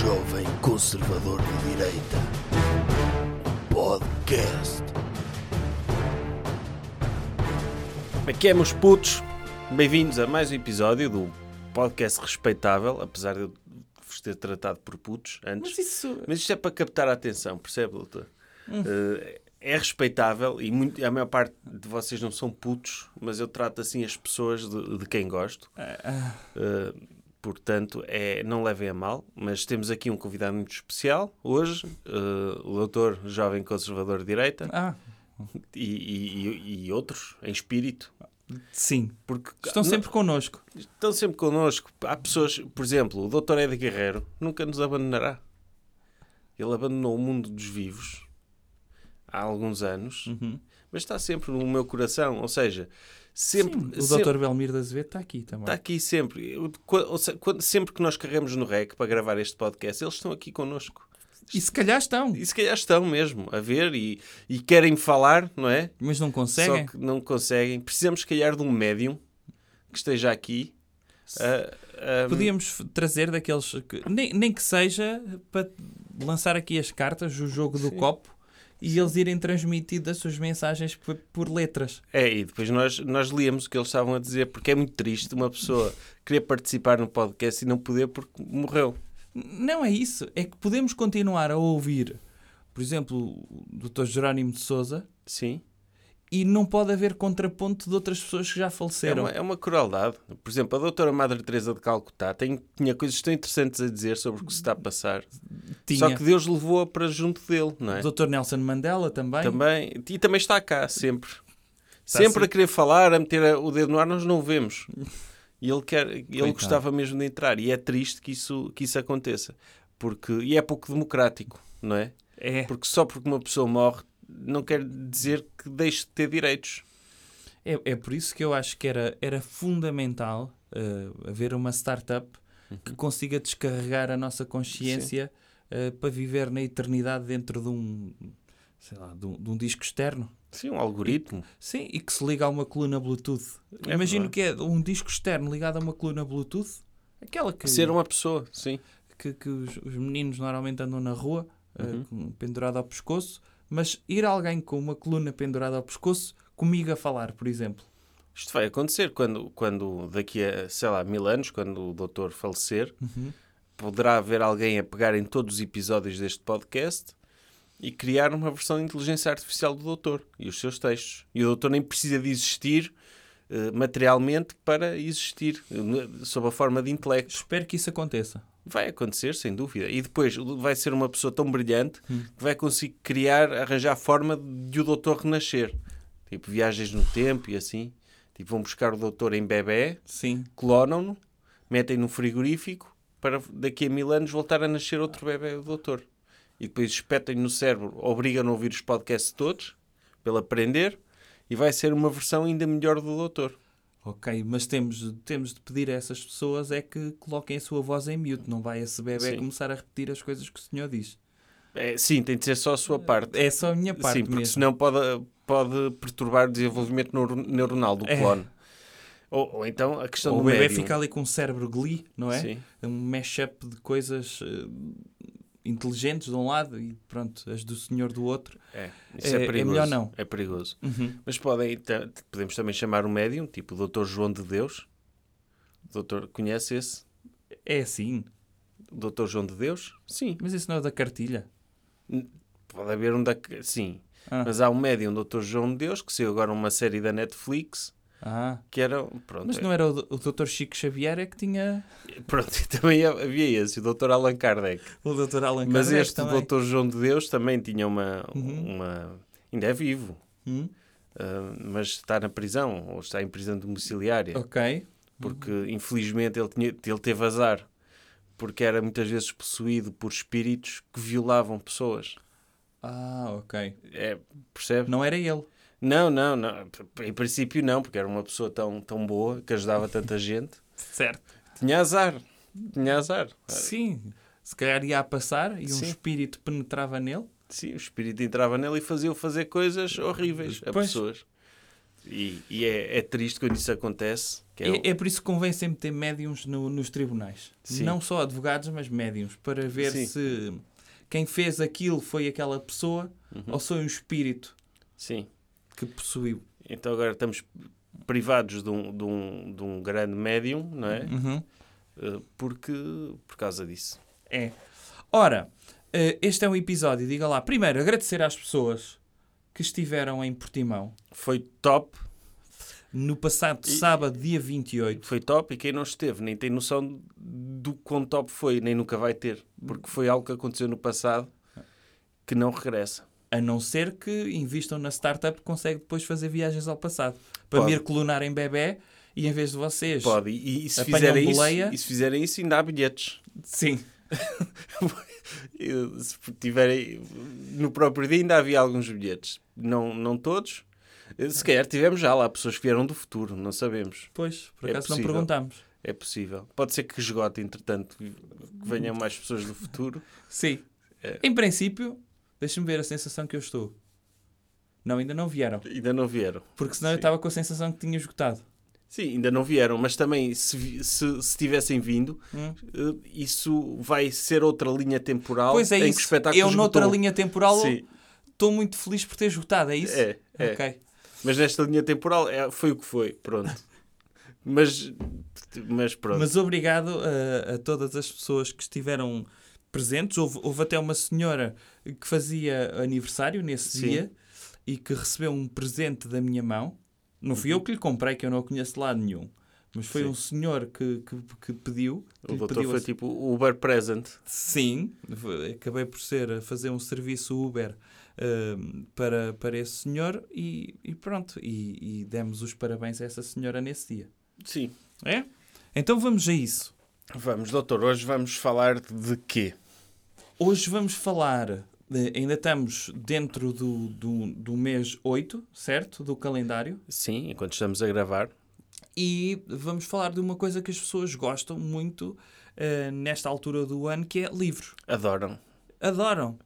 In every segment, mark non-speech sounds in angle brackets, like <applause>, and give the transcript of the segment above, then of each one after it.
jovem conservador de direita. Podcast. Como é é, meus putos? Bem-vindos a mais um episódio do podcast respeitável, apesar de eu vos ter tratado por putos antes. Mas isso. Mas isto é para captar a atenção, percebe, doutor? Eh, é respeitável e muito- a maior parte de vocês não são putos, mas eu trato assim as pessoas de, de quem gosto. Eh, portanto, é, não levem a mal, mas temos aqui um convidado muito especial hoje, eh, o doutor jovem conservador de direita ah, e, e- e- outros em espírito. sim. Porque Estão não- sempre connosco. estão sempre connosco. Há pessoas, por exemplo, o Dr. Ed Guerreiro nunca nos abandonará. Ele abandonou o mundo dos vivos há alguns anos, Uhum. mas está sempre no meu coração. Ou seja, sempre. Sim, o sempre- Dr. Belmiro da Azevedo está aqui também. Está aqui sempre. Quando- sempre que nós carregamos no REC para gravar este podcast, eles estão aqui connosco. E se calhar estão, E se calhar estão mesmo a ver e, e querem falar, não é? mas não conseguem. Só que não conseguem. Precisamos, se calhar, de um médium que esteja aqui. a- a- Podíamos f- trazer daqueles. Que, nem, nem que seja para lançar aqui as cartas, o jogo do copo, e eles irem transmitindo as suas mensagens por, por letras. É, e depois nós, nós líamos o que eles estavam a dizer, porque é muito triste uma pessoa <laughs> querer participar no podcast e não poder porque morreu. Não é isso. É que podemos continuar a ouvir, por exemplo, o Dr. Jerónimo de Souza Sim. E não pode haver contraponto de outras pessoas que já É faleceram. uma, é uma crueldade. Por exemplo, a doutora Madre Teresa de Calcutá tem, tinha coisas tão interessantes a dizer sobre o que se está a passar. Tinha. Só que Deus levou-a para junto dele, não é? O Dr. Nelson Mandela também. Também, e também está cá, sempre. Está sempre sempre. a querer falar, a meter o dedo no ar, nós não o vemos. E ele, quer, ele Coitado. gostava mesmo de entrar. E é triste que isso, que isso aconteça. Porque, e é pouco democrático, não é? É. Porque só porque uma pessoa morre não quer dizer que deixe de ter direitos. É, é por isso que eu acho que era, era fundamental eh, haver uma startup que consiga descarregar a nossa consciência eh, para viver na eternidade dentro de um, sei lá, de um, de um disco externo. Sim, um algoritmo. Sim, e que se liga a uma coluna Bluetooth. É Imagino que é um disco externo ligado a uma coluna Bluetooth. Aquela que, Ser uma pessoa, sim. que, que os, os meninos normalmente andam na rua, eh, Uhum. com- pendurado ao pescoço, mas ir alguém com uma coluna pendurada ao pescoço comigo a falar, por exemplo. Isto vai acontecer quando, quando daqui a, sei lá, mil anos, quando o doutor falecer, Uhum. poderá haver alguém a pegar em todos os episódios deste podcast e criar uma versão de inteligência artificial do doutor e os seus textos. E o doutor nem precisa de existir eh, materialmente para existir, eh, sob a forma de intelecto. Espero que isso aconteça. Vai acontecer, sem dúvida. E depois vai ser uma pessoa tão brilhante Hum. que vai conseguir criar, arranjar a forma de o doutor renascer. Tipo, viagens no tempo e assim. Tipo, vão buscar o doutor em bebê, clonam-no, metem no frigorífico para daqui a mil anos voltar a nascer outro bebê do doutor. E depois espetem no cérebro, obrigam a ouvir os podcasts todos, para ele aprender, e vai ser uma versão ainda melhor do doutor. Ok, mas temos, temos de pedir a essas pessoas é que coloquem a sua voz em mute. Não vai esse bebê Sim. começar a repetir as coisas que o senhor diz. É, sim, tem de ser só a sua parte. É só a minha parte Sim, porque mesmo. senão pode, pode perturbar o desenvolvimento neuro- neuronal do É. clone. Ou, ou então a questão Ou do o bebê médium. fica ali com um cérebro glee, não é? Sim. Um mashup de coisas eh, inteligentes de um lado e pronto, as do senhor do outro. É, isso é, É- é perigoso. melhor não. É perigoso. Uhum. Mas podem, podemos também chamar um médium, tipo o Dr. João de Deus. Doutor conhece esse? É assim. O Dr. João de Deus? Sim. Mas isso não é da cartilha. Pode haver um da... Sim. Ah. Mas há um médium, Dr. João de Deus, que saiu agora uma série da Netflix, Ah, que era... Pronto, mas é- não era o, o Dr. Chico Xavier é que tinha pronto <laughs> também havia esse, o Dr. Allan Kardec. o Dr. Mas Kardec este também. Dr. João de Deus também tinha uma... Uhum. uma... Ainda é vivo. Hum? Uh, mas está na prisão, ou está em prisão domiciliária, Ok. porque infelizmente ele, tinha, ele teve azar, porque era muitas vezes possuído por espíritos que violavam pessoas. Ah, ok. É, percebe? Não era ele. Não, não, não. Em princípio não, porque era uma pessoa tão, tão boa que ajudava tanta gente. Certo. Tinha azar. Tinha azar. Sim. Se calhar ia a passar e um Sim. espírito penetrava nele. Sim, o espírito entrava nele e fazia-o fazer coisas horríveis a Pois. pessoas. E, e é, é triste quando isso acontece. que é o- É, é por isso que convém sempre ter médiums no- nos tribunais. Sim. Não só advogados, mas médiums. Para ver Sim. se quem fez aquilo foi aquela pessoa Uhum. ou foi um espírito Sim. Que possuiu. Então agora estamos privados de um, de um, de um grande médium, não é? Uhum. Eh, Porque, por causa disso. É. Ora, eh, este é um episódio, diga lá. Primeiro, agradecer às pessoas que estiveram em Portimão Foi top, no passado E- sábado, dia 28. foi top e quem não esteve nem tem noção do quão top foi, nem nunca vai ter. Porque foi algo que aconteceu no passado que não regressa. A não ser que invistam na startup que consegue depois fazer viagens ao passado. Para Pode. me clonar em bebê e em vez de vocês. Pode. E, e se, fizerem isso, boleia. e se fizerem isso, ainda há bilhetes. Sim. <laughs> Se tiverem no próprio dia, ainda havia alguns bilhetes. Não, não todos. Se calhar tivemos já lá pessoas que vieram do futuro, não sabemos. Pois, por É acaso não possível. perguntámos. É possível. Pode ser que esgote, entretanto, que venham mais pessoas do futuro. Sim. É. Em princípio, deixa-me ver a sensação que eu estou. Não, ainda não vieram. Ainda não vieram. Porque senão eu Sim. estava com a sensação que tinha esgotado. Sim, ainda não vieram, mas também se, se, se tivessem vindo, Hum. eh, isso vai ser outra linha temporal Pois é em que isso. o espetáculo Eu, noutra esgotou. linha temporal, estou muito feliz por ter esgotado, é isso? é, é. Ok. Mas nesta linha temporal é, foi o que foi, pronto. <laughs> mas, mas pronto. Mas obrigado a, a todas as pessoas que estiveram presentes. Houve, houve até uma senhora que fazia aniversário nesse Sim. dia e que recebeu um presente da minha mão. Não fui eu que lhe comprei, que eu não a conheço de lado nenhum. Mas foi Uhum. Sim. um senhor que, que, que pediu. que o doutor pediu foi a- tipo o Uber Present. Sim, acabei por ser a fazer um serviço Uber ahm, para, para esse senhor e, e pronto. E, e demos os parabéns a essa senhora nesse dia. Sim. É? Então vamos a isso. Vamos, doutor, hoje vamos falar de quê? Hoje vamos falar, de- ainda estamos dentro do, do, do mês 8, certo? Do calendário. Sim, enquanto estamos a gravar. E vamos falar de uma coisa que as pessoas gostam muito eh, nesta altura do ano, que é livros. Adoram. Adoram.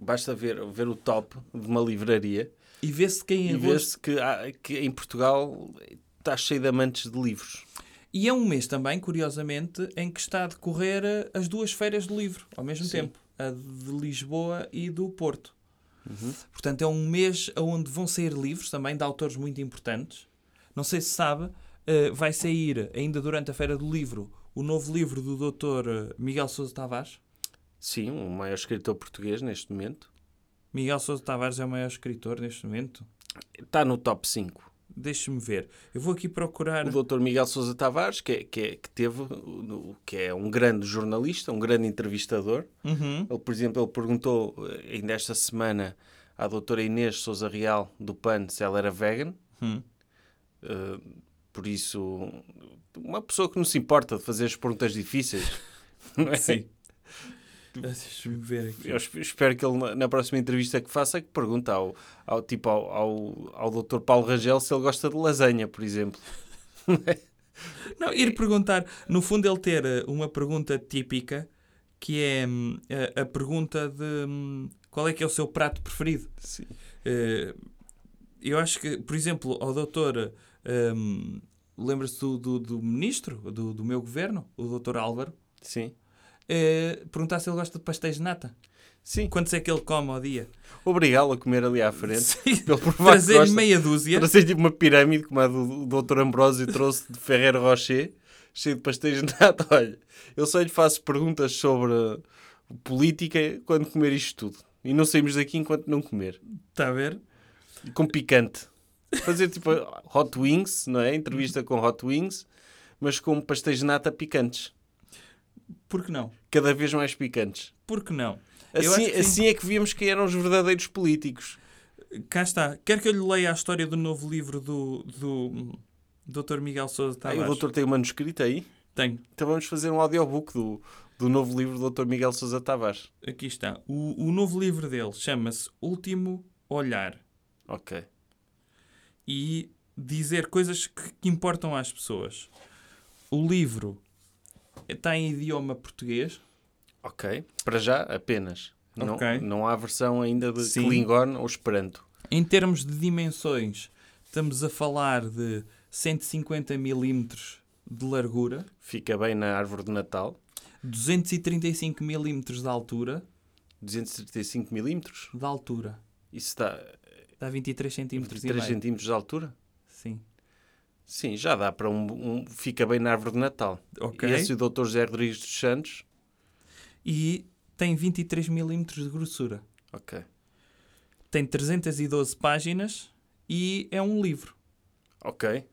Basta ver, ver o top de uma livraria E vê-se que em e agosto... vê-se que, há- que em Portugal está cheio de amantes de livros. E é um mês também, curiosamente, em que está a decorrer eh, as duas feiras do livro, ao mesmo Sim. tempo. A de Lisboa e do Porto. Uhum. Portanto, é um mês onde vão sair livros também de autores muito importantes. Não sei se sabe, eh, vai sair ainda durante a Feira do Livro o novo livro do Dr. Miguel Sousa Tavares. Sim, o maior escritor português neste momento. Miguel Sousa Tavares é o maior escritor neste momento. Está no top 5. Deixe-me ver. Eu vou aqui procurar. O doutor Miguel Sousa Tavares, que, é, que, é- que teve, que é um grande jornalista, um grande entrevistador. Uhum. Ele, por exemplo, ele perguntou eh, ainda esta semana à doutora Inês Sousa Real, do PAN, se ela era vegan. Hum. Uh, por isso, uma pessoa que não se importa de fazer as perguntas difíceis. <laughs> não é? Sim. <laughs> Deixa-me ver aqui. Eu esp- espero que ele, na- próxima entrevista que faça, que pergunte ao, ao, tipo, ao, ao, ao Dr. Paulo Rangel se ele gosta de lasanha, por exemplo. <laughs> Não, ir perguntar, no fundo, ele ter eh, uma pergunta típica que é hum, a, a pergunta de hum, qual é que é o seu prato preferido. Sim. Eh, eu acho que, por exemplo, ao doutor, hum, lembra-se do, do, do ministro do, do meu governo, o doutor Álvaro, Sim. Eh, perguntar se ele gosta de pastéis de nata. Sim. Quantos é que ele come ao dia? Obrigá-lo a comer ali à frente. Sim. <laughs> Trazer-lhe gosta. meia dúzia. Trazer tipo uma pirâmide, como a do, do Dr. Ambrósio trouxe de Ferreiro Rocher, cheio de pastéis de nata. <laughs> Olha, eu só lhe faço perguntas sobre política quando comer isto tudo. E não saímos daqui enquanto não comer. Está a ver? Com picante. Fazer tipo hot wings, não é? Entrevista com hot wings, mas com pastéis de nata picantes. Por que não? Cada vez mais picantes. Por que não? Assim, que sim. assim é que víamos quem eram os verdadeiros políticos. Cá está. Quer que eu lhe leia a história do novo livro do, do Dr. Miguel Sousa Aí Tavares? o doutor tem o manuscrito aí. Tenho. Então vamos fazer um audiobook do, do novo livro do Dr. Miguel Sousa Tavares. Aqui está. O, o novo livro dele chama-se Último Olhar. Ok. E dizer coisas que, que importam às pessoas. O livro está em idioma português. Ok. Para já, apenas. Não, Ok. não há versão ainda de Sim. Klingon ou Esperanto. Em termos de dimensões, Estamos a falar de 150 milímetros de largura, Fica bem na árvore de Natal. 235 milímetros de altura. 235 milímetros. De altura. Isso dá Dá 23 centímetros e 3 meio. centímetros de altura? Sim. Sim, já dá para um, um- Fica bem na árvore de Natal. Ok. E esse o Dr. José Rodrigues dos Santos. E tem 23 milímetros de grossura. Ok. Tem 312 páginas e é um livro. Ok.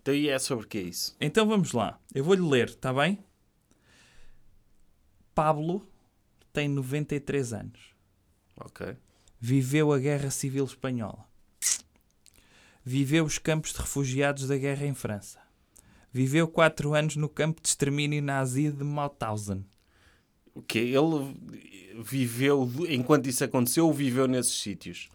Então e é sobre o que é isso? Então vamos lá. Eu vou-lhe ler, está bem? Pablo tem 93 anos. Ok. Viveu a Guerra Civil Espanhola. Viveu os campos de refugiados da guerra em França. Viveu quatro anos no campo de extermínio nazi de Mauthausen. O quê? Ele viveu, enquanto isso aconteceu, ou viveu nesses sítios?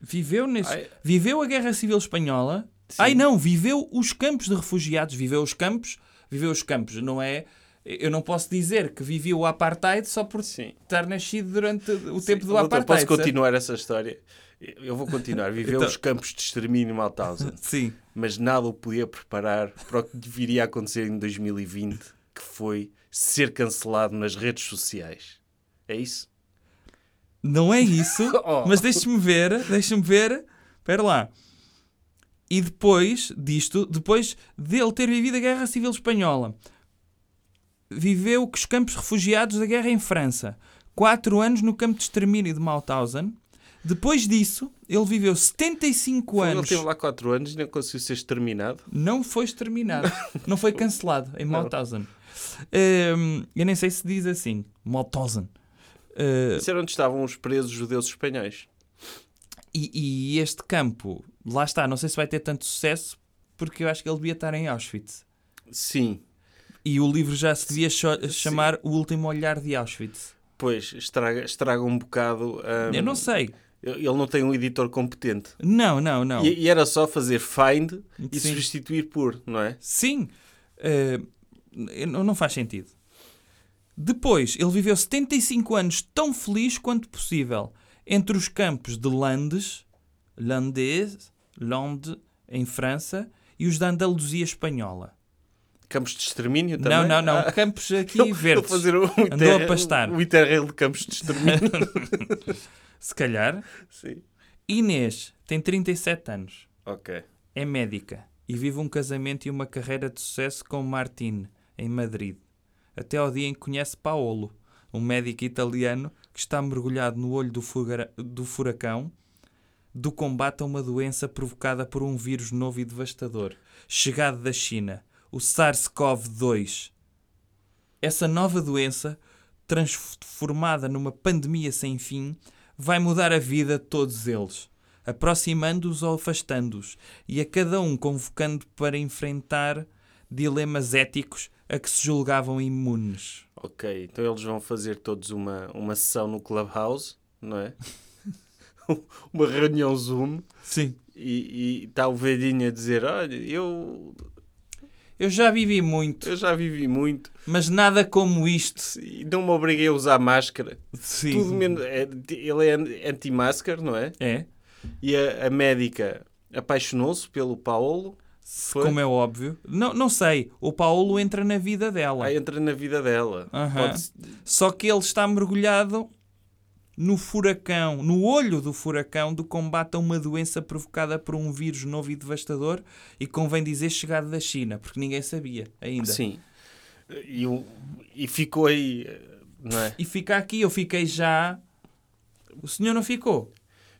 Viveu, nesse... Ai. viveu a Guerra Civil Espanhola. Sim. Ai não, viveu os campos de refugiados. Viveu os campos, viveu os campos. Não é... Eu não posso dizer que vivi o apartheid só por Sim. estar nascido durante o tempo do apartheid. Posso certo? continuar essa história? Eu vou continuar. Viveu Então- os campos de extermínio Mauthausen. <laughs> Sim. mas nada o podia preparar para o que viria a acontecer em 2020, que foi ser cancelado nas redes sociais. É isso? Não é isso, <laughs> Oh. mas deixe-me ver, deixe-me ver. Espera lá. E depois disto, depois dele ter vivido a Guerra Civil Espanhola, viveu os campos refugiados da guerra em França. Quatro anos no campo de extermínio de Mauthausen. Depois disso, ele viveu 75 Ele anos. teve lá 4 anos e não conseguiu ser exterminado. Não foi exterminado. <laughs> não foi cancelado em Mauthausen. Hum, eu nem sei se diz assim. Mauthausen. Uh, Isso era onde estavam os presos judeus espanhóis. E, e este campo, lá está, não sei se vai ter tanto sucesso, porque eu acho que ele devia estar em Auschwitz. Sim, E o livro já se devia chamar O Último Olhar de Auschwitz. pois estraga, estraga um bocado. hum, Eu não sei. Ele não tem um editor competente. Não, não, não. E, e era só fazer find e Sim. substituir por, não é? Sim. Eh, não faz sentido. Depois, ele viveu 75 anos tão feliz quanto possível entre os campos de Landes, Landes, Lande, em França, e os da Andaluzia Espanhola. Campos de extermínio também? Não, não, não. Ah, Campos aqui <laughs> ele verdes. fazer um Andou a pastar. Um interrail de campos de extermínio. <laughs> Se calhar. Sim. Inês tem 37 anos, Ok. é médica e vive um casamento e uma carreira de sucesso com Martine, em Madrid. Até ao dia em que conhece Paolo, um médico italiano que está mergulhado no olho do, fugara- do furacão do combate a uma doença provocada por um vírus novo e devastador, chegado da China, o SARS-CoV-2. Essa nova doença, transformada numa pandemia sem fim, vai mudar a vida de todos eles, aproximando-os ou afastando-os, e a cada um convocando para enfrentar dilemas éticos a que se julgavam imunes. Ok, então eles vão fazer todos uma, uma sessão no Clubhouse, não é? <laughs> uma reunião Zoom Sim. e está o velhinho a dizer: Olha, eu, Eu já vivi muito, eu já vivi muito mas nada como isto. e não me obriguei a usar máscara. Sim. Tudo menos, é, ele é anti-máscara, não é? É, E a, a médica apaixonou-se pelo Paolo, Foi? como é óbvio. Não, não sei, o Paulo entra na vida dela. aí entra na vida dela. Aham. Pode- Só que ele está mergulhado no furacão, no olho do furacão do combate a uma doença provocada por um vírus novo e devastador e convém dizer chegado da China, porque ninguém sabia ainda. Sim. E, e ficou aí, não é? E fica aqui, eu fiquei já. O senhor não ficou?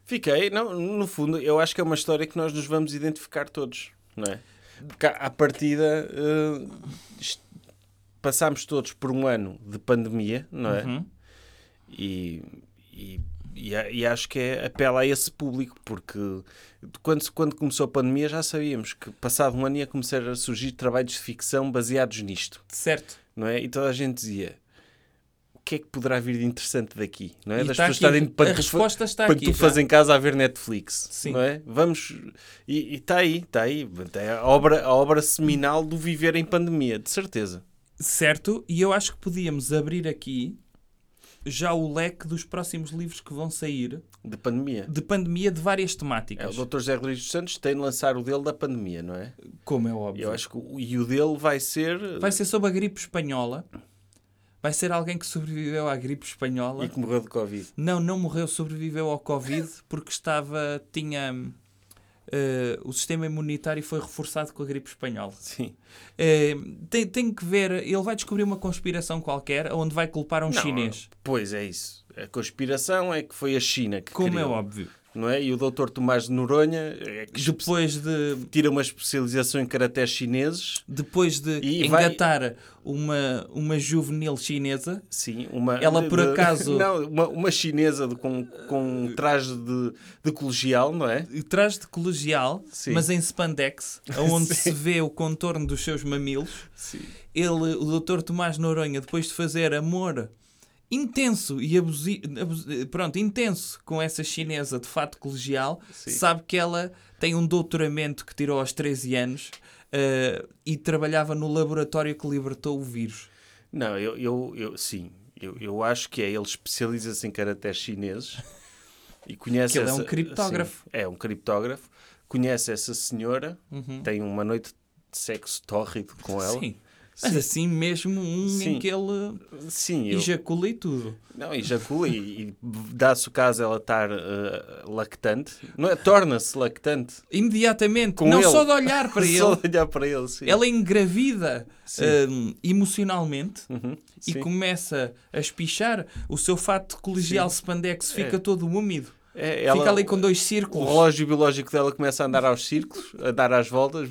Fiquei, não, no fundo, eu acho que é uma história que nós nos vamos identificar todos, não é? Porque à partida isto- passámos todos por um ano de pandemia, não é? Uhum. E, e, e, e acho que é, apela a esse público, porque quando, quando começou a pandemia já sabíamos que passado um ano ia começar a surgir trabalhos de ficção baseados nisto, Certo. não é? E toda a gente dizia. O que é que poderá vir de interessante daqui? Não é? E Das está pessoas estarem a para tu está para aqui. tu já. fazes em casa a ver Netflix. Sim. Não é? Vamos. E está aí, está aí. É a obra, a obra seminal do viver em pandemia, de certeza. Certo, e eu acho que podíamos abrir aqui já o leque dos próximos livros que vão sair De pandemia. de pandemia de várias É, temáticas. o Dr. José Rodrigues dos Santos tem de lançar o dele da pandemia, não é? Como é óbvio. Eu acho que o, e o dele vai ser. Vai ser sobre a gripe espanhola. Vai ser alguém que sobreviveu à gripe espanhola. E que morreu de Covid. Não, não morreu, sobreviveu ao Covid porque estava. tinha. Eh, o sistema imunitário foi reforçado com a gripe espanhola. Sim. Eh, tem, tem que ver. Ele vai descobrir uma conspiração qualquer onde vai culpar um Não, chinês. Pois é isso. A conspiração é que foi a China que Como é criou, óbvio. Não é? E o Dr. Tomás de Noronha é que Depois de. tira uma especialização em karatés chineses. Depois de E vai- engatar uma, uma juvenil chinesa, Sim, uma... Ela, por de- acaso- <laughs> Não, uma, uma chinesa de- com, com um traje de, de colegial, não é? traz de colegial, Sim. mas em spandex, <laughs> onde se vê o contorno dos seus mamilos. Sim. Ele, o Dr. Tomás Noronha, depois de fazer amor intenso e abusivo, pronto, intenso com essa chinesa de fato colegial, Sim. sabe que ela tem um doutoramento que tirou aos 13 anos eh, e trabalhava no laboratório que libertou o vírus. Não, eu, eu, eu sim. Eu, eu acho que é. Ele especializa-se em karatés chineses e conhece ele é um essa- criptógrafo. sim, é um criptógrafo. Conhece essa senhora, tem uma noite de sexo tórrido com ela. Uhum. Sim. Mas assim mesmo um Sim. em que ele Sim, eu, ejacula e tudo. não, ejacula e, e dá-se o caso ela estar eh, lactante. É? Torna-se lactante. Imediatamente, Com não ele. só de olhar para <laughs> Só ele, de olhar para ele, sim. ela engravida Sim. hum, emocionalmente Uhum, e sim. começa a espichar. O seu fato colegial spandex fica É. todo úmido. É, ela- fica ali com dois O círculos. relógio biológico dela começa a andar aos círculos, a dar às voltas,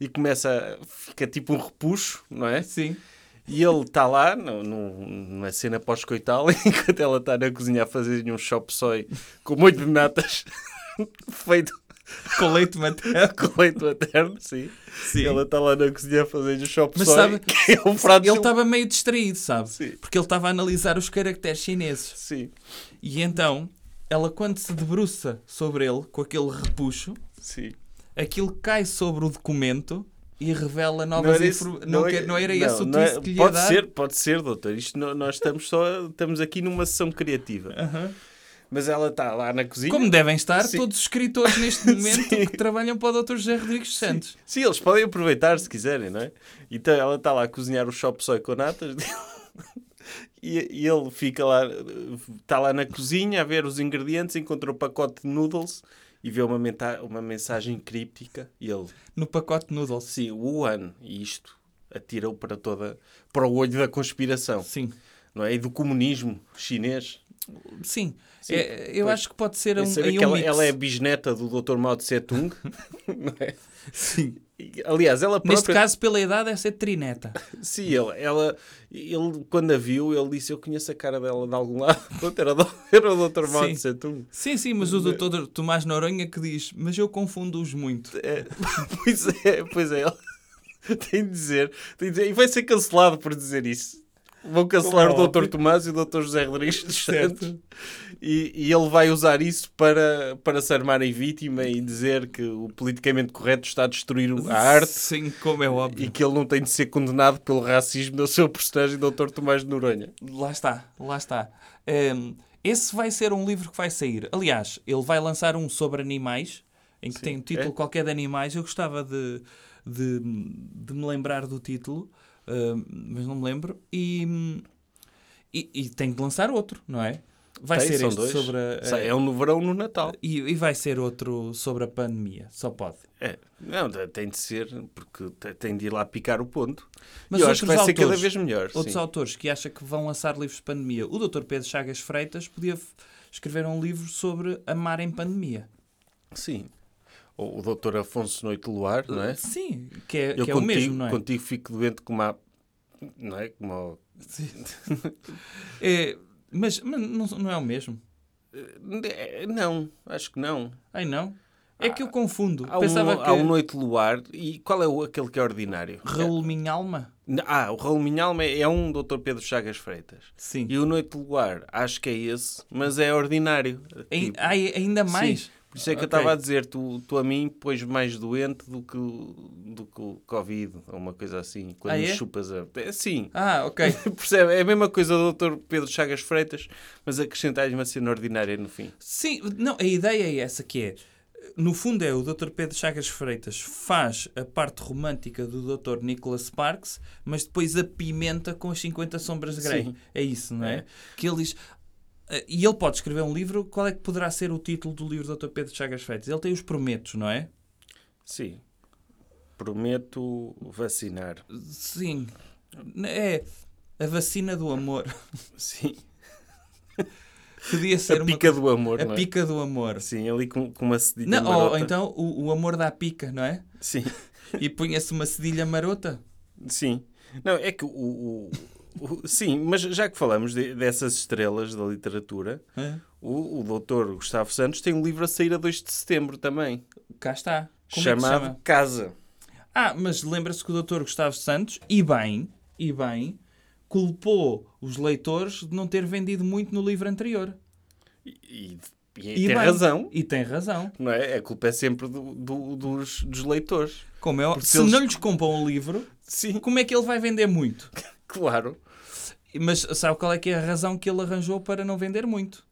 e começa, fica tipo um repuxo, não é? Sim. E ele está lá, no, no- numa cena pós-coital, <laughs> enquanto ela está na cozinha a fazer um chop soy com de natas, <laughs> feito Com leite materno. <laughs> com leite materno, sim. Sim. Ela está lá na cozinha a fazer um chop Mas soy, sabe- que é um prato... Ele estava meio distraído, sabe? Sim. Porque ele estava a analisar os caracteres chineses. Sim, E então, ela quando se debruça sobre ele, com aquele repuxo, sim. Aquilo cai sobre o documento e revela Não novas informações. Não, é- quer- não era não, esse o não é- twist que lhe ia pode dar? ser, pode ser, doutor. Isto não- nós estamos só estamos aqui numa sessão criativa. Aham. Mas ela está lá na cozinha. Como devem estar Sim. todos os escritores neste <laughs> momento Sim. que trabalham para o Dr. José Rodrigues Santos. Sim, eles podem aproveitar se quiserem, não é? Então ela está lá a cozinhar o chop soy com natas <laughs> e, e ele fica lá, está lá na cozinha a ver os ingredientes, encontra o pacote de noodles e vê uma, uma mensagem críptica e ele, No pacote de noodles. sim, Wuhan, e isto atira-o para toda, para o olho da conspiração, Sim. não é? E do comunismo chinês. Sim. Sim, É, eu pois. acho que pode ser um, aí que um ela, ela é bisneta do Dr. Mao Tse Tung, <laughs> não é? Sim. Aliás, ela própria... Neste caso, pela idade, deve ser trineta. <laughs> Sim, ela, ela, ele, quando a viu, ele disse: Eu conheço a cara dela de algum lado. <laughs> Pronto, era, era o Dr. Mao Sim. Tse Tung. Sim, sim, mas o Dr. Tomás Noronha que diz, mas eu confundo-os muito. É, <laughs> pois é, pois é. Ele tem de dizer, tem de dizer, e vai ser cancelado por dizer isso. Vão cancelar Como é o Dr. Tomás e o Dr. José Rodrigues dos. Santos. E, e ele vai usar isso para, para se armar em vítima e dizer que o politicamente correto está a destruir a arte Sim, como é óbvio. e que ele não tem de ser condenado pelo racismo do seu personagem, Dr. Tomás de Noronha. Lá está, lá está. Hum, esse vai ser um livro que vai sair. Aliás, ele vai lançar um sobre animais, em que Sim, tem um título é? qualquer de animais. Eu gostava de, de, de me lembrar do título, mas não me lembro. E, e, e tem de lançar outro, não é? Vai Tem, ser são este dois. sobre a, É um no verão, no Natal. e, e vai ser outro sobre a pandemia. Só pode. É. Não, tem de ser, porque te- tem de ir lá picar o ponto. Mas eu acho que vai outros ser cada autores- vez melhor. Outros sim. autores que acham que vão lançar livros de pandemia. O Dr. Pedro Chagas Freitas podia escrever um livro sobre amar em pandemia. Sim. O, Dr. Afonso Noite Luar, não é? Sim, que é, Eu que é contigo, o mesmo, não é? contigo fico doente como a... Não é? Como. <laughs> É, mas mas não, não é o mesmo. É, Não, acho que não. Ai não? É que eu confundo. Há um, Pensava que há um Noite Luar e qual é o, aquele que é ordinário? Raul Minhalma? Ah, o Raul Minhalma é um Dr. Pedro Chagas Freitas. Sim. E o Noite Luar, acho que é esse, mas é ordinário. Tipo, ai, ainda mais? Sim, Por isso é que eu Ok. estava a dizer, tu, tu a mim pões mais doente do que, o- do que o Covid, ou uma coisa assim, quando Ah, é? chupas a... Assim, Ah, ok. <laughs> percebe? É a mesma coisa do Dr. Pedro Chagas Freitas, mas acrescentar-lhe uma cena ordinária no fim. Sim, não, a ideia é essa que é. No fundo é o Dr. Pedro Chagas Freitas faz a parte romântica do Dr. Nicholas Sparks, mas depois apimenta com as 50 sombras de Grey. Sim. É isso, não é? É. Que ele diz... eh, E ele pode escrever um livro, qual é que poderá ser o título do livro do Dr. Pedro Chagas Freitas? Ele tem os prometos, não é? Sim. Prometo vacinar. Sim. É a vacina do amor. <laughs> Sim. Podia ser A uma pica do amor, A não é? pica do amor. Sim, ali com, com uma cedilha Não, marota. ou então o, o amor dá pica, não é? Sim, <laughs> E punha-se uma cedilha marota. sim. Não, é que o- o- sim, mas já que falamos de- dessas estrelas da literatura, É. o, o doutor Gustavo Santos tem um livro a sair a 2 de setembro também, Cá está. Como é chamado chama? Casa. Ah, mas lembra-se que o Dr. Gustavo Santos, e bem, e bem, culpou os leitores de não ter vendido muito no livro anterior. E, e- e E tem bem. razão, E tem razão. não é? A culpa é sempre do- do- dos, dos leitores. Como é, Porque se eles- não lhes compram o livro, Sim, como é que ele vai vender muito? <laughs> claro. Mas sabe qual é que é a razão que ele arranjou para não vender muito?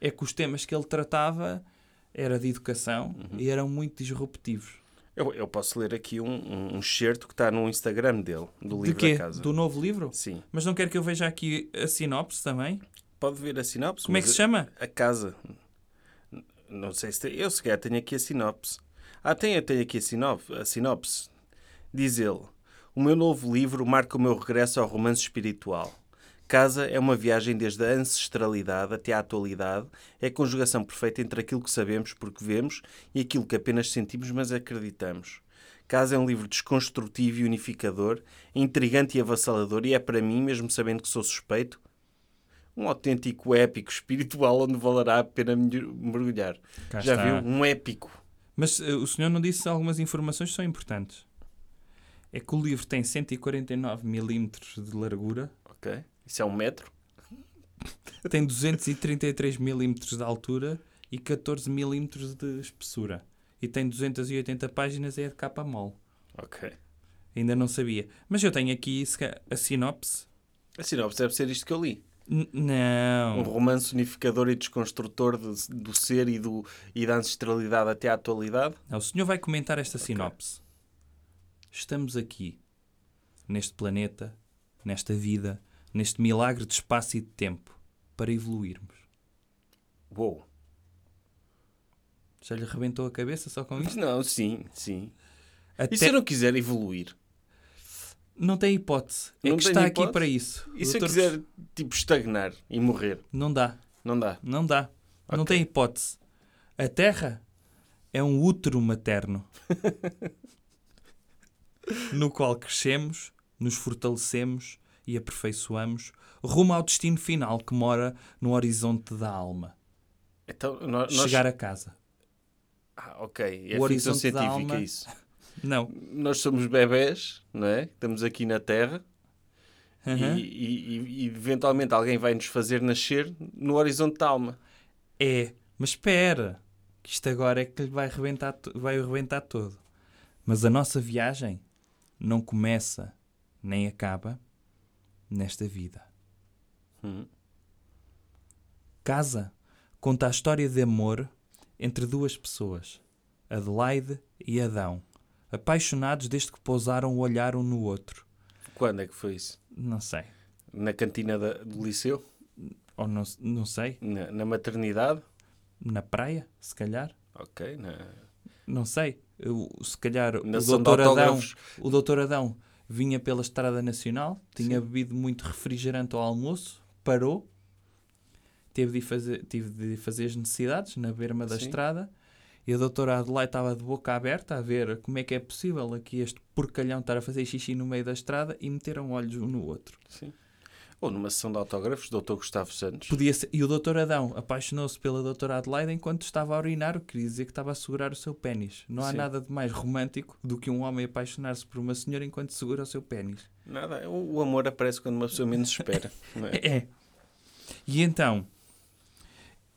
É que os temas que ele tratava era de educação Uhum. e eram muito disruptivos. Eu, eu posso ler aqui um, um, excerto que está no Instagram dele, do De livro quê? da casa. Do novo livro? Sim. Mas não quer que eu veja aqui a sinopse também? Pode ver a sinopse. Como é que se chama? A casa. Não sei se tem. Eu sequer tenho aqui a sinopse. Ah, tem, tem aqui a sinopse. A sinopse. Diz ele: O meu novo livro marca o meu regresso ao romance espiritual. Casa é uma viagem desde a ancestralidade até à atualidade. É a conjugação perfeita entre aquilo que sabemos porque vemos e aquilo que apenas sentimos, mas acreditamos. Casa é um livro desconstrutivo e unificador, intrigante e avassalador, e é para mim, mesmo sabendo que sou suspeito, um autêntico épico <laughs> espiritual onde valerá a pena mer- mergulhar. Cá Já está. viu? Um épico. Mas eh, o senhor não disse algumas informações que são importantes. É que o livro tem 149 milímetros de largura, Ok? Isso é um metro? <laughs> tem 233 milímetros de altura e 14 milímetros de espessura. E tem 280 páginas e é de capa mole. Ok. Ainda não sabia. Mas eu tenho aqui a sinopse. A sinopse deve ser isto que eu li. N- Um não. romance unificador e desconstrutor de- do ser e, do, e da ancestralidade até à atualidade. Não, O senhor vai comentar esta sinopse. Estamos aqui, neste planeta, nesta vida, neste milagre de espaço e de tempo, para evoluirmos. Uou. Já lhe arrebentou a cabeça só com isto? Não, sim, sim. Até... E se eu não quiser evoluir? Não tem hipótese. É Não que tem está aqui hipótese? para isso. E se eu Doutor- quiser, tipo, estagnar e morrer? Não dá. Não dá. Não dá. Não Ok. tem hipótese. A Terra é um útero materno <laughs> no qual crescemos, nos fortalecemos e aperfeiçoamos rumo ao destino final que mora no horizonte da alma. Então, nó- nós... Chegar a casa. Ah, ok. É O ficção horizonte da científica alma. isso. <laughs> Não. Nós somos bebés, não é? Estamos aqui na Terra. Aham. E, e- e eventualmente alguém vai nos fazer nascer no horizonte da alma. É. Mas espera. Que isto agora é que lhe vai arrebentar, to- vai arrebentar todo. Mas a nossa viagem não começa nem acaba nesta vida. Hum. Casa conta a história de amor entre duas pessoas, Adelaide e Adão, apaixonados desde que pousaram o olhar um no outro. Quando é que foi isso? Não sei. Na cantina da- do liceu? Ou não, não sei. Na, na maternidade? Na praia, se calhar. Ok. Na, Não sei. Eu, se calhar na o doutor Adão, o doutor Adão vinha pela Estrada Nacional, tinha bebido muito refrigerante ao almoço, parou, teve de fazer, tive de fazer as necessidades na berma da Sim. estrada e a doutora Adelaide estava de boca aberta a ver como é que é possível aqui este porcalhão estar a fazer xixi no meio da estrada e meteram olhos um no outro. Sim. Ou numa sessão de autógrafos, Dr. Gustavo Santos. Podia ser- E o doutor Adão apaixonou-se pela doutora Adelaide enquanto estava a urinar, o que queria dizer que estava a segurar o seu pênis. Não há Sim. nada de mais romântico do que um homem apaixonar-se por uma senhora enquanto segura o seu pênis. Nada. O, amor aparece quando uma pessoa menos espera. <laughs> é? É. E então,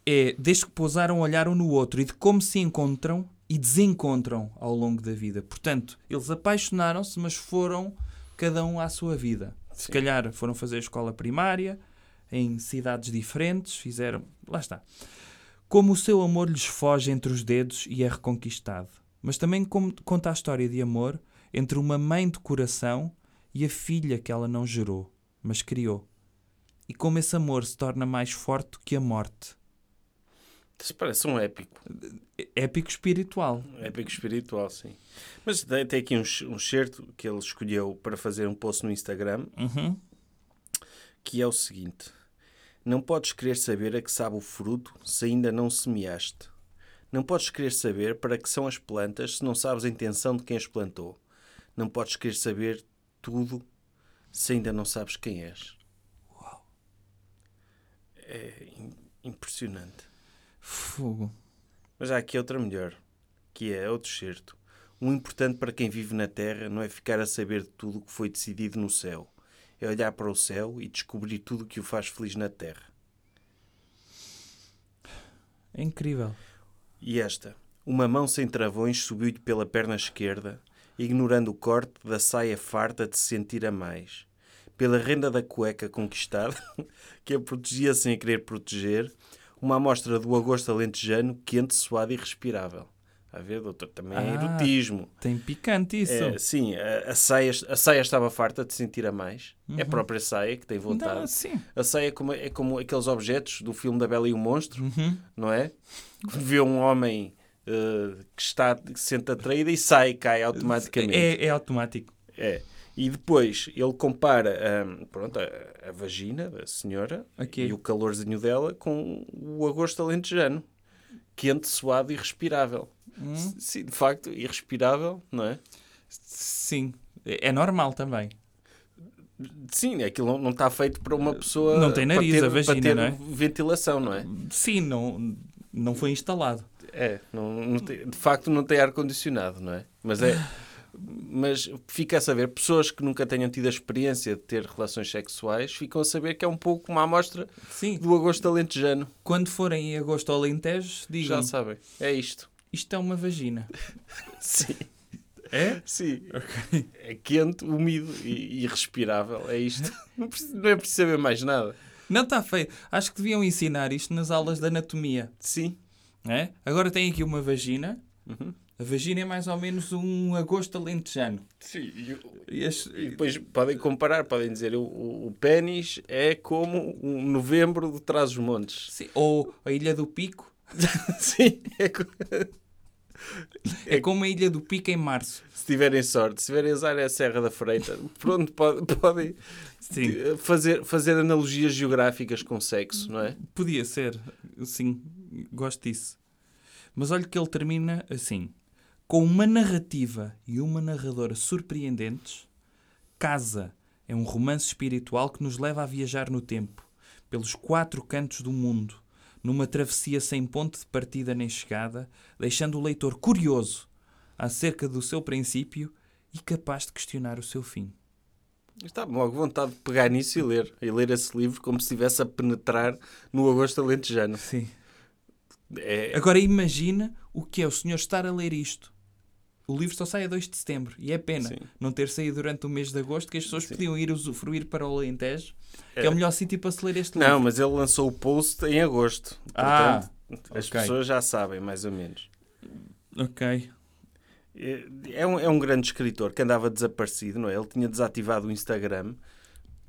é desde que pousaram, olharam no outro e de como se encontram e desencontram ao longo da vida. Portanto, eles apaixonaram-se, mas foram cada um à sua vida. Se Sim. calhar foram fazer escola primária em cidades diferentes, fizeram. Lá está. Como o seu amor lhes foge entre os dedos e é reconquistado. Mas também como- conta a história de amor entre uma mãe de coração e a filha que ela não gerou, mas criou. E como esse amor se torna mais forte que a morte. Isso parece um épico. Épico espiritual. Épico espiritual, sim. Mas tem, aqui um, um certo que ele escolheu para fazer um post no Instagram, Uhum. que é o seguinte: Não podes querer saber a que sabe o fruto se ainda não semeaste. Não podes querer saber para que são as plantas se não sabes a intenção de quem as plantou. Não podes querer saber tudo se ainda não sabes quem és. É im- impressionante. Fogo. Mas há aqui outra melhor, que é outro certo. O importante para quem vive na Terra não é ficar a saber de tudo o que foi decidido no céu. É olhar para o céu e descobrir tudo o que o faz feliz na Terra. É incrível. E esta. Uma mão sem travões subiu-lhe pela perna esquerda, ignorando o corte da saia farta de se sentir a mais. Pela renda da cueca conquistada, <laughs> que a protegia sem a querer proteger, uma amostra do agosto alentejano, quente, suado e respirável. A ver, doutor, também é Ah, erotismo. Tem picante isso. É, sim, a, a saia, a saia estava farta de se sentir a mais. É a própria saia que tem vontade. Não, sim. A saia é como, é como aqueles objetos do filme da Bela e o Monstro, Uhum. não é? Quando <laughs> vê um homem eh, que, está, que se sente atraído e sai, cai automaticamente. É, é automático. É. E depois ele compara hum, pronto, a, a vagina da senhora Ok. e o calorzinho dela com o agosto alentejano. Quente, suado e respirável. Hum? Sim, de facto, irrespirável, não é? Sim. É é normal também. Sim, aquilo não, está feito para uma pessoa. Não tem nariz, ter, a vagina, não é? ventilação, não é? Sim, não, não foi instalado. É, não, não tem- de facto não tem ar-condicionado, não é? Mas é. <sighs> Mas fica a saber, pessoas que nunca tenham tido a experiência de ter relações sexuais ficam a saber que é um pouco uma amostra Sim. do agosto alentejano. Quando forem em agosto Alentejo, digam Já sabem. É isto. isto é uma vagina. <laughs> Sim. É? Sim. É quente, úmido e, e respirável. É isto. <laughs> Não, não é preciso saber mais nada. Não está feio. Acho que deviam ensinar isto nas aulas de anatomia. Sim. É? Agora tem aqui uma vagina. Uhum. A vagina é mais ou menos um agosto alentejano. Sim. E, o- E depois podem comparar, podem dizer o, o, pênis é como um novembro de Trás-os-Montes. Sim, Ou a Ilha do Pico. <laughs> Sim. É co- É como a Ilha do Pico em março. se tiverem sorte, se tiverem a usar a Serra da Freita, <laughs> pronto, pode- podem Sim. eh, fazer, fazer analogias geográficas com sexo, não é? Podia ser. Sim, gosto disso. Mas olha que ele termina assim. Com uma narrativa e uma narradora surpreendentes, Casa é um romance espiritual que nos leva a viajar no tempo, pelos quatro cantos do mundo, numa travessia sem ponto de partida nem chegada, deixando o leitor curioso acerca do seu princípio e capaz de questionar o seu fim. Está-me logo vontade de pegar nisso e ler. E ler esse livro como se estivesse a penetrar no agosto alentejano. Sim. É, Agora imagina o que é o senhor estar a ler isto. O livro só sai a 2 de setembro e é pena Sim. não ter saído durante o mês de agosto que as pessoas podiam ir usufruir para o Alentejo, que é, É. o melhor sítio para se ler este Não, livro. mas ele lançou o post em agosto. Ah, Portanto, as ok. pessoas já sabem, mais ou menos. Ok. É, é um, é um grande escritor que andava desaparecido, não é? Ele tinha desativado o Instagram.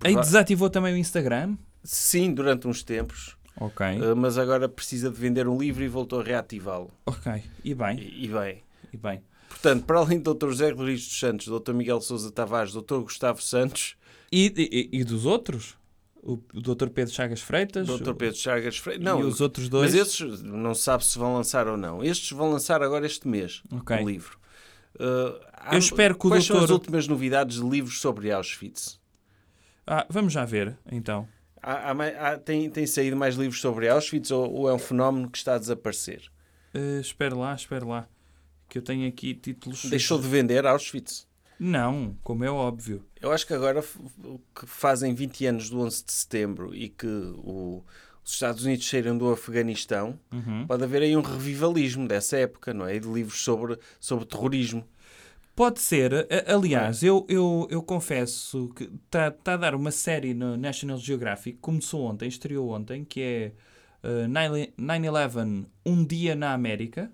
Va- desativou também o Instagram? Sim, durante uns tempos. Ok. Uh, mas agora precisa de vender um livro e voltou a reativá-lo. Ok. E bem, E, e bem. e bem. Portanto, para além do Dr. José Rodrigues dos Santos, Dr. Miguel Sousa Tavares, Dr. Gustavo Santos, E, e- e dos outros? O, Dr. Pedro Chagas Freitas? Dr. Pedro Chagas Freire. E Não, os outros dois? mas esses não se sabe se vão lançar ou não. Estes vão lançar agora este mês Ok. o livro. Uh, há- Eu espero que o Quais são as doutor- últimas novidades de livros sobre Auschwitz? Ah, vamos já ver, então. Há, há tem, tem saído mais livros sobre Auschwitz ou, ou é um fenómeno que está a desaparecer? Uh, espera lá, espera lá. Que eu tenho aqui títulos... Deixou de vender Auschwitz? Não, como é óbvio. Eu acho que agora que fazem 20 anos do 11 de setembro e que o, os Estados Unidos saíram do Afeganistão, Uhum. pode haver aí um revivalismo dessa época, não é? De livros sobre, sobre terrorismo. Pode ser. Aliás, eu, eu, eu confesso que está tá a dar uma série no National Geographic, começou ontem, estreou ontem, que é uh, 9 9-11, Um Dia na América,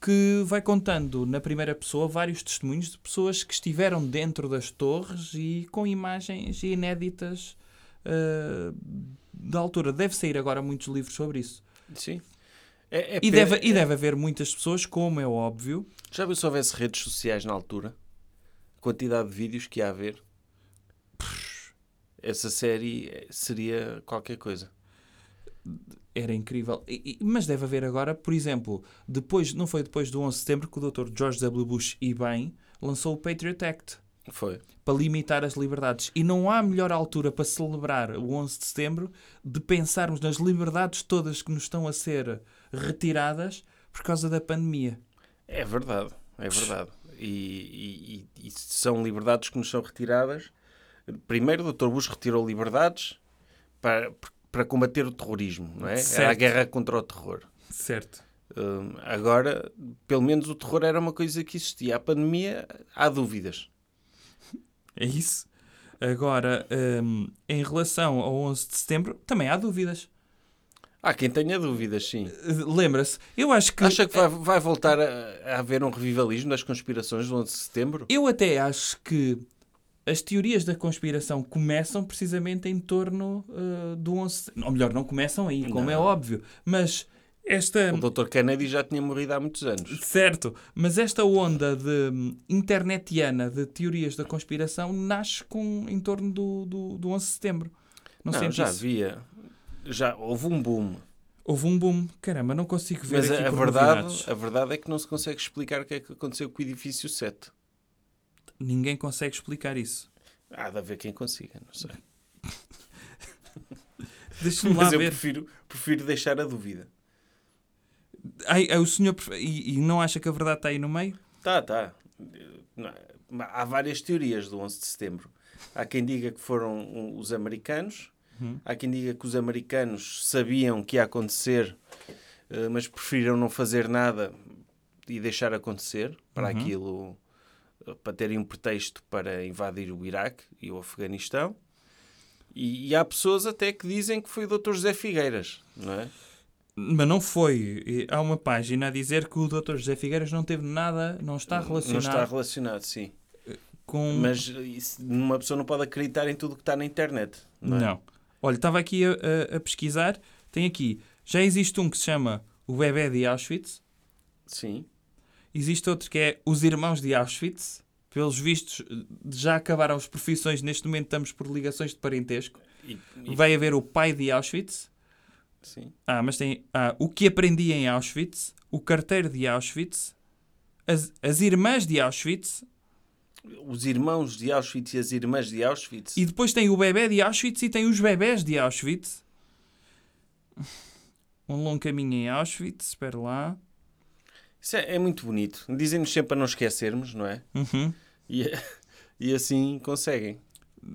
que vai contando na primeira pessoa vários testemunhos de pessoas que estiveram dentro das torres e com imagens inéditas uh, da altura. Deve sair agora muitos livros sobre isso. Sim. É, é E deve, e deve haver muitas pessoas, como é óbvio, Já viu se houvesse redes sociais na altura? A quantidade de vídeos que ia haver? Essa série seria qualquer coisa. Era incrível. E- mas deve haver agora, por exemplo, depois, não foi depois do 11 de setembro que o Dr. George W. Bush, e bem, lançou o Patriot Act Foi. para limitar as liberdades. E não há melhor altura para celebrar o 11 de setembro de pensarmos nas liberdades todas que nos estão a ser retiradas por causa da pandemia. É verdade, é verdade. E, e- e- são liberdades que nos são retiradas. Primeiro, o Dr. Bush retirou liberdades para, para combater o terrorismo, não é? Era a Certo. guerra contra o terror. Certo. Hum, agora, pelo menos o terror era uma coisa que existia. A pandemia, há dúvidas. É isso. Agora, hum, em relação ao 11 de setembro, também há dúvidas. Há quem tenha dúvidas, sim. Lembra-se, eu acho que. Acha que vai, vai voltar a, a haver um revivalismo das conspirações do 11 de setembro? Eu até acho que as teorias da conspiração começam precisamente em torno uh, do 11... Ou melhor, não começam aí, como Não. é óbvio. Mas esta... O Dr. Kennedy já tinha morrido há muitos anos. Certo, mas esta onda de hum, internetiana de teorias da conspiração nasce com, em torno do, do, do 11 de setembro. Não, Não, já isso? havia. Já houve um boom. Houve um boom. Caramba, não consigo ver Mas aqui a, a verdade, a verdade é que não se consegue explicar o que é que aconteceu com o edifício 7. Ninguém consegue explicar isso. Há de haver quem consiga, não sei. <laughs> Deixa-me lá Mas eu ver. prefiro, prefiro deixar a dúvida. Ai, ai, o senhor... prefe- E, e não acha que a verdade está aí no meio? Tá, tá. Não, Há várias teorias do 11 de setembro. Há quem diga que foram um, os americanos. Uhum. Há quem diga que os americanos sabiam que ia acontecer, eh, mas preferiram não fazer nada e deixar acontecer para Uhum. aquilo, para terem um pretexto para invadir o Iraque e o Afeganistão. E, e há pessoas até que dizem que foi o Dr. José Figueiras, não é? Mas não foi. E Há uma página a dizer que o Dr. José Figueiras não teve nada, não está relacionado Não está relacionado, sim. com. Mas isso, uma pessoa não pode acreditar em tudo que está na internet. Não. não. é? Olha, estava aqui a, a- a pesquisar. Tem aqui. Já existe um que se chama O Bebé de Auschwitz. Sim. Existe outro que é Os Irmãos de Auschwitz. Pelos vistos, já acabaram as profissões. Neste momento estamos por ligações de parentesco. E- e- Vai haver o Pai de Auschwitz. sim. Ah, mas tem ah, o que aprendi em Auschwitz, o carteiro de Auschwitz, as, as irmãs de Auschwitz Os irmãos de Auschwitz e as irmãs de Auschwitz. e depois tem o bebê de Auschwitz e tem os bebés de Auschwitz. Um longo caminho em Auschwitz, espera lá. Isso é, é muito bonito. Dizem-nos sempre para não esquecermos, não é? Uhum. E, <laughs> e assim conseguem.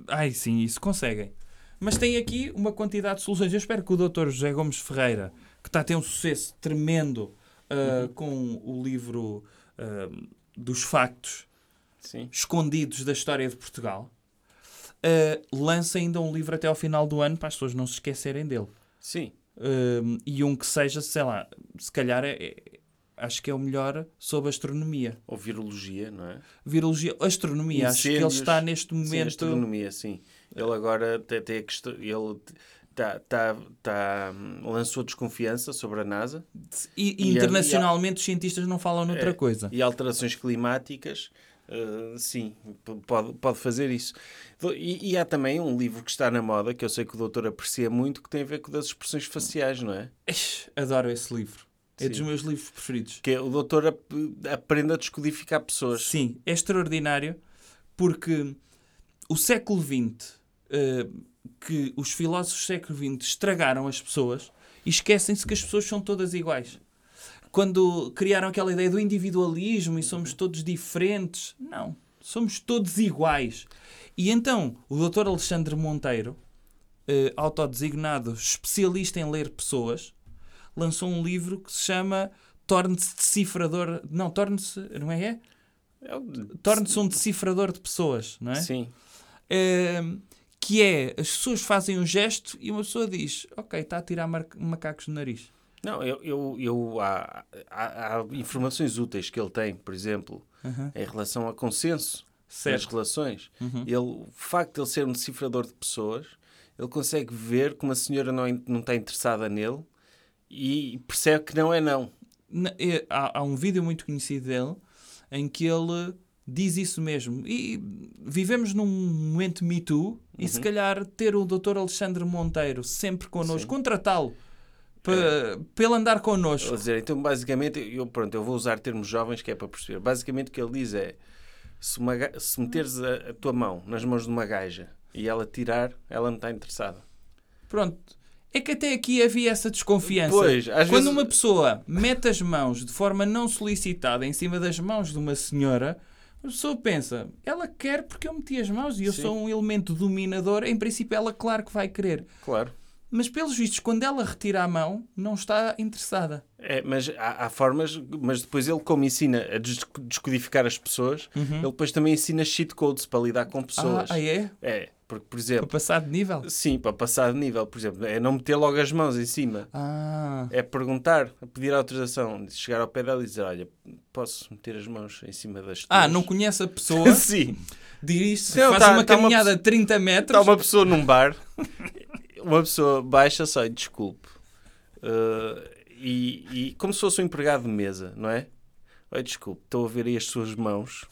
Ai, sim, isso conseguem. Mas tem aqui uma quantidade de soluções. Eu espero que o Dr. José Gomes Ferreira, que está a ter um sucesso tremendo ah, com o livro ah, dos factos Sim. escondidos da história de Portugal, uh, lança ainda um livro até ao final do ano para as pessoas não se esquecerem dele. Sim. E um que seja, sei lá, se calhar é, é- acho que é o melhor sobre astronomia. Ou virologia, não é? Virologia, astronomia, acho que ele Incêndios. está neste Sim, momento. astronomia, sim. Ele agora tem, tem a questão. Ele tá, tá, tá, lançou desconfiança sobre a NASA E, E internacionalmente os cientistas não falam noutra É. coisa. e alterações climáticas. uh, sim, pode, pode fazer isso. E, e há também um livro que está na moda, que eu sei que o doutor aprecia muito, que tem a ver com das expressões faciais, não é? Adoro esse livro. É dos meus livros preferidos. Que é o doutor ap- aprende a descodificar pessoas. Sim, é extraordinário porque o século XX, eh, que os filósofos do século XX estragaram as pessoas e esquecem-se que as pessoas são todas iguais. Quando criaram aquela ideia do individualismo e somos todos diferentes, não, somos todos iguais. E então o Dr. Alexandre Monteiro eh, autodesignado especialista em ler pessoas, lançou um livro que se chama Torne-se Decifrador. Não, torne-se. Não é? é? É Torne-se um decifrador de pessoas, não é? Sim. Ehm, que é, as pessoas fazem um gesto e uma pessoa diz, ok, está a tirar macacos do nariz. Não, eu, eu, eu- há, há- há informações úteis que ele tem, por exemplo, Aham. em relação a consenso nas Certo. relações. Uhum. Ele, o facto de ele ser um decifrador de pessoas, ele consegue ver que uma senhora não, é- não está interessada nele e percebe que não é não. É, há, há um vídeo muito conhecido dele em que ele diz isso mesmo. E vivemos num momento Me Too e se calhar ter o Dr. Alexandre Monteiro sempre connosco, contratá-lo para, para ele andar connosco. dizer, então, basicamente, eu, pronto, eu vou usar termos jovens que é para perceber. Basicamente, o que ele diz é: se, uma se meteres a, a tua mão nas mãos de uma gaja e ela tirar, ela não está interessada. Pronto. É que até aqui havia essa desconfiança. Pois, às Quando vezes- uma pessoa mete as mãos de forma não solicitada em cima das mãos de uma senhora, a pessoa pensa, ela quer porque eu meti as mãos e eu Sim. sou um elemento dominador, em princípio ela claro que vai querer. Claro. Mas pelos vistos, quando ela retira a mão, não está interessada. É, mas há, há formas, mas depois ele, como ensina a des- descodificar as pessoas, ele depois também ensina cheat codes para lidar com pessoas. Ah, ah, é? É, porque, por Para exemplo, passar de nível? sim, para passar de nível, por exemplo, é não meter logo as mãos em cima. Ah, É perguntar, pedir autorização, chegar ao pé dela e dizer: Olha, posso meter as mãos em cima das ah tuas?" não conhece a pessoa, <laughs> Sim. Não, faz tá- uma tá uma caminhada de 30 metros. Está uma pessoa num bar, uma pessoa baixa só, desculpe. Uh, e, e como se fosse um empregado de mesa, não é? Oi, desculpe, estou a ver aí as suas mãos.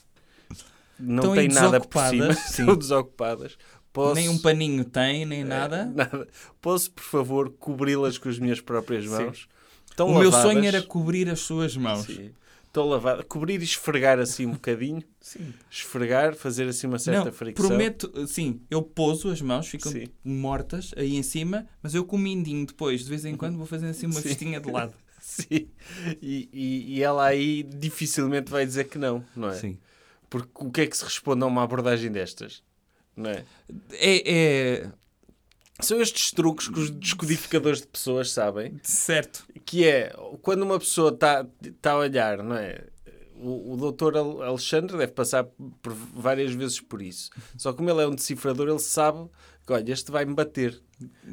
Não Estão tem nada por cima, sim. <laughs> estão desocupadas. Posso, Nem um paninho tem, nem nada. nada. Posso, por favor, cobri-las com as minhas próprias mãos? Estão o meu lavadas? sonho era cobrir as suas mãos. Sim. Estão lavadas. Cobrir e esfregar assim um bocadinho. <laughs> Sim. Esfregar, fazer assim uma certa Não, fricção. prometo, sim, eu pouso as mãos, ficam Sim. mortas aí em cima, mas eu com o mindinho depois, de vez em quando, vou fazendo assim uma <laughs> Sim. festinha de lado. <laughs> Sim. E, e, e ela aí dificilmente vai dizer que não, não é? Sim. Porque o que é que se responde a uma abordagem destas? Não é? É, é São estes truques que os descodificadores de pessoas sabem, certo. que é quando uma pessoa está tá a olhar, não é? O, o doutor Al- Alexandre deve passar por várias vezes por isso. Só que como ele é um decifrador, ele sabe que, olha, este vai-me bater.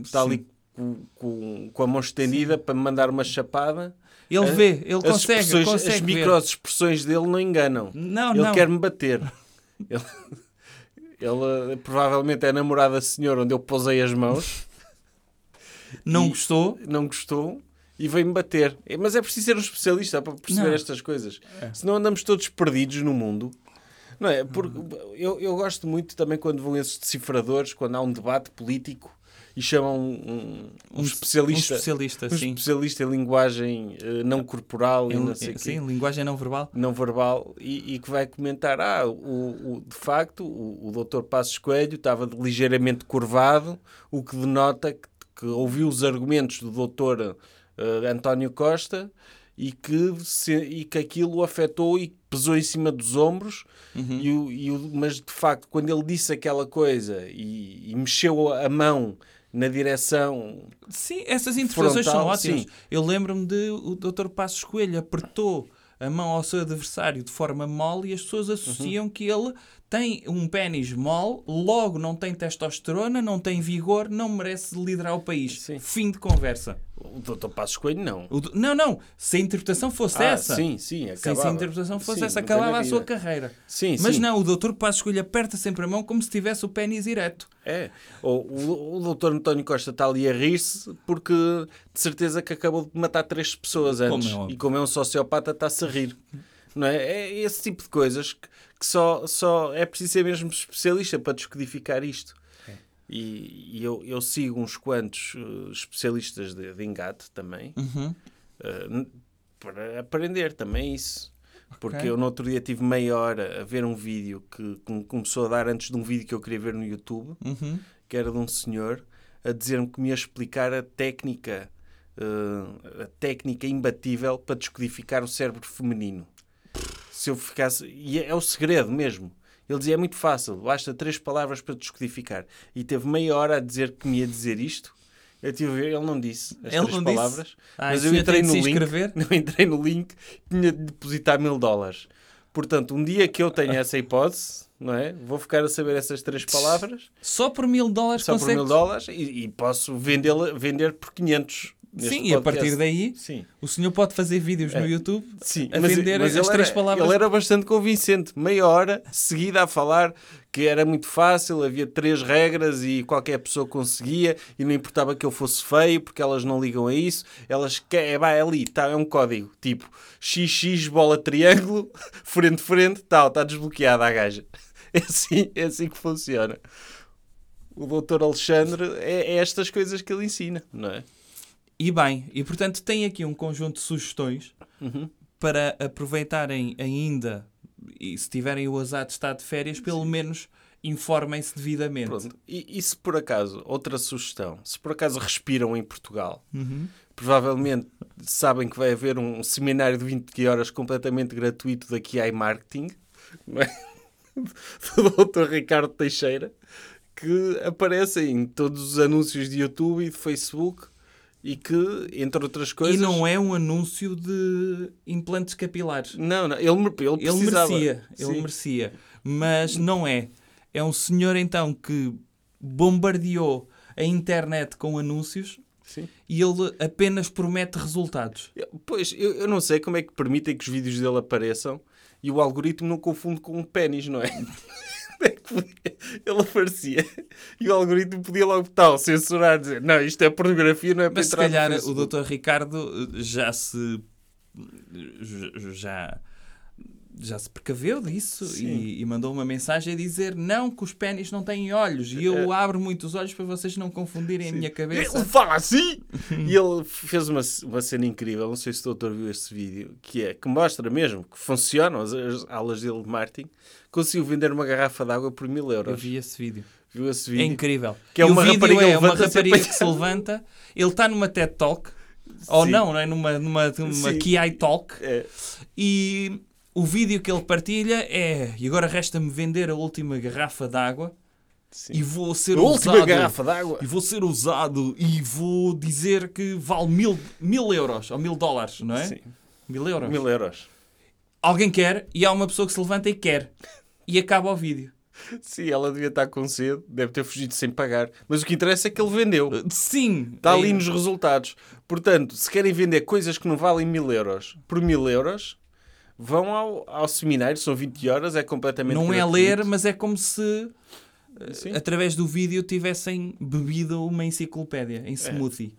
Está ali com, com, com a mão estendida para me mandar uma chapada. Ele vê, ele as consegue, consegue as microexpressões dele não enganam. Não, ele não. quer-me bater. <laughs> Ele, ele, provavelmente é namorado da senhora onde eu pousei as mãos, Não E- gostou? não gostou e veio-me bater. É, Mas é preciso ser um especialista para perceber Não. estas coisas. Senão andamos todos perdidos no mundo. Não é? Porque eu, eu gosto muito também quando vão esses decifradores, quando há um debate político e chamam um, um, Um especialista. Um especialista, um sim. especialista em linguagem eh, não corporal e Em- não sei sim, linguagem não verbal. não verbal e, e que vai comentar ah, o, o- de facto o, o doutor Passos Coelho estava ligeiramente curvado o que denota que, que ouviu os argumentos do doutor eh, António Costa e que, se, e que aquilo o afetou e pesou em cima dos ombros Uhum. e o, e o- mas de facto quando ele disse aquela coisa e, e mexeu a mão na direção Sim, essas interpretações Frontal, são ótimas. sim. Eu lembro-me de o Dr. Passos Coelho apertou a mão ao seu adversário de forma mole e as pessoas associam Uhum. que ele tem um pênis mole, logo não tem testosterona, não tem vigor, não merece liderar o país. Sim. Fim de conversa. o doutor Passos Coelho não do- Não, não. Se a interpretação fosse ah, essa, sim, sim, se, acabava. se a interpretação fosse Sim, essa, acabava a sua carreira. Sim, Mas sim. não, o Dr. Passos Coelho aperta sempre a mão como se tivesse o pênis ereto. É. O, o, o doutor António Costa está ali a rir-se porque de certeza que acabou de matar três pessoas Como antes. é óbvio. e como é um sociopata, está-se a rir. Não é? é esse tipo de coisas que, que só, só é preciso ser mesmo especialista para descodificar isto. E, e eu, eu sigo uns quantos eh, especialistas de, de engate também Uhum. n- para aprender também isso. Porque Ok. eu no outro dia tive meia hora a ver um vídeo que com- começou a dar antes de um vídeo que eu queria ver no YouTube Uhum. que era de um senhor a dizer-me que me ia explicar a técnica eh, a técnica imbatível para descodificar o cérebro feminino. Se eu ficasse... E é o segredo mesmo. Ele dizia, é muito fácil, basta três palavras para descodificar. E teve meia hora a dizer que me ia dizer isto. Eu tive a ver, ele não disse as Ele três palavras. Ah, mas eu entrei no link. Não <laughs> entrei no link, tinha de depositar mil dólares. Portanto, um dia que eu tenha essa hipótese, não é? Vou ficar a saber essas três palavras, Só por mil dólares só por consegue. mil dólares, e, e posso vendê-la vender por 500. Sim, e a podcast. partir daí Sim. o senhor pode fazer vídeos no É. YouTube Sim, a mas, vender mas as três era, palavras. Ele era bastante convincente. Meia hora seguida a falar que era muito fácil, havia três regras e qualquer pessoa conseguia e não importava que eu fosse feio porque elas não ligam a isso. Elas querem, é, vai ali, tá, é um código tipo XX bola triângulo, <laughs> frente frente, tal, está desbloqueada a gaja. <laughs> É assim, é assim que funciona. O doutor Alexandre é, é estas coisas que ele ensina, não é? E bem, e portanto tem aqui um conjunto de sugestões Uhum. para aproveitarem ainda, e se tiverem o azar de estar de férias, pelo menos informem-se devidamente. Pronto. E, e se por acaso, outra sugestão, se por acaso respiram em Portugal, Uhum. provavelmente sabem que vai haver um seminário de 20 horas completamente gratuito da QI Marketing, <laughs> é? do Dr. Ricardo Teixeira, que aparece em todos os anúncios de YouTube e de Facebook e que, entre outras coisas... E não é um anúncio de implantes capilares. Não, não, ele, ele Ele merecia, ele Sim. merecia. Mas não é. É um senhor então que bombardeou a internet com anúncios Sim. e ele apenas promete resultados. Pois, eu, eu não sei como é que permitem que os vídeos dele apareçam e o algoritmo não confunde com um pênis, não é? <laughs> <laughs> É que? Ele aparecia e o algoritmo podia logo tal censurar, dizer não, isto é pornografia, não é para Mas se calhar o Facebook." Dr. Ricardo já se já já se precaveu disso Sim. e, e mandou uma mensagem a dizer não que os pênis não têm olhos e eu abro muito os olhos para vocês não confundirem a minha Ele cabeça. fala assim! <laughs> e ele fez uma, uma cena incrível, não sei se o doutor viu este vídeo, que é, que mostra mesmo que funcionam as, as aulas dele de marketing, conseguiu vender uma garrafa de água por mil Eu euros. vi esse vídeo. Viu esse É vídeo? incrível. Que é E uma rapariga é uma rapariga que se levanta, ele está numa TED Talk, ou Sim. não, não é? Numa, numa, numa Sim. KI Talk, É. e o vídeo que ele partilha é e agora resta-me vender a última garrafa de água Sim. e vou ser A última usado garrafa de água. e vou ser usado e vou dizer que vale mil, mil euros ou mil dólares, não é? Sim. Mil euros. Mil euros. Alguém quer e há uma pessoa que se levanta e quer e acaba o vídeo. Sim, ela devia estar com sede, deve ter fugido sem pagar. Mas o que interessa é que ele vendeu. Sim. Está ali é- nos resultados. Portanto, se querem vender coisas que não valem mil euros por mil euros, vão ao, ao seminário, são 20 horas, é completamente Não é gratuito. ler, mas é como se eh, Sim. através do vídeo tivessem bebido uma enciclopédia É. em smoothie.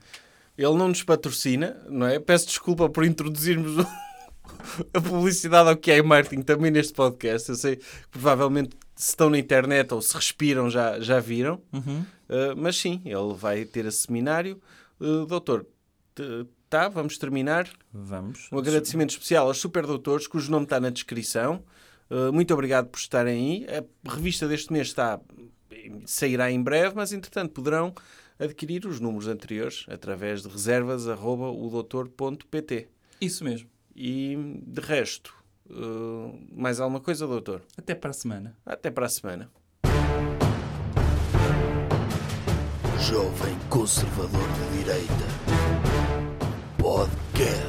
Ele não nos patrocina, não é? Peço desculpa por introduzirmos <laughs> a publicidade ao que é marketing também neste podcast. Eu sei que provavelmente se estão na internet ou se respiram já, já viram. Uhum. Uh, mas sim, ele vai ter esse seminário. Uh, doutor, tá, vamos terminar. Vamos. Um agradecimento especial aos superdoutores, cujo nome está na descrição. Uh, muito obrigado por estarem aí. A revista deste mês está, sairá em breve, mas entretanto poderão adquirir os números anteriores através de reservas.odoutor.pt. Isso mesmo. E de resto, uh, mais alguma coisa, doutor? Até para a semana. Até para a semana. Jovem Conservador de Direita. podcast.